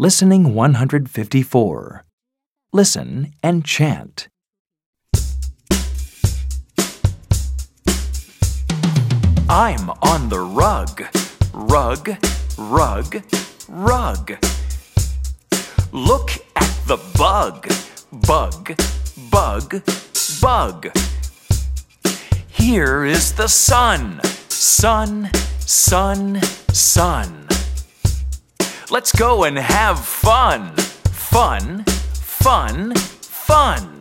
Listening 154. Listen and chant. I'm on the rug. Rug, rug, rug. Look at the bug. Bug, bug, bug. Here is the sun. Sun, sun, sun. Let's go and have fun. Fun, fun, fun.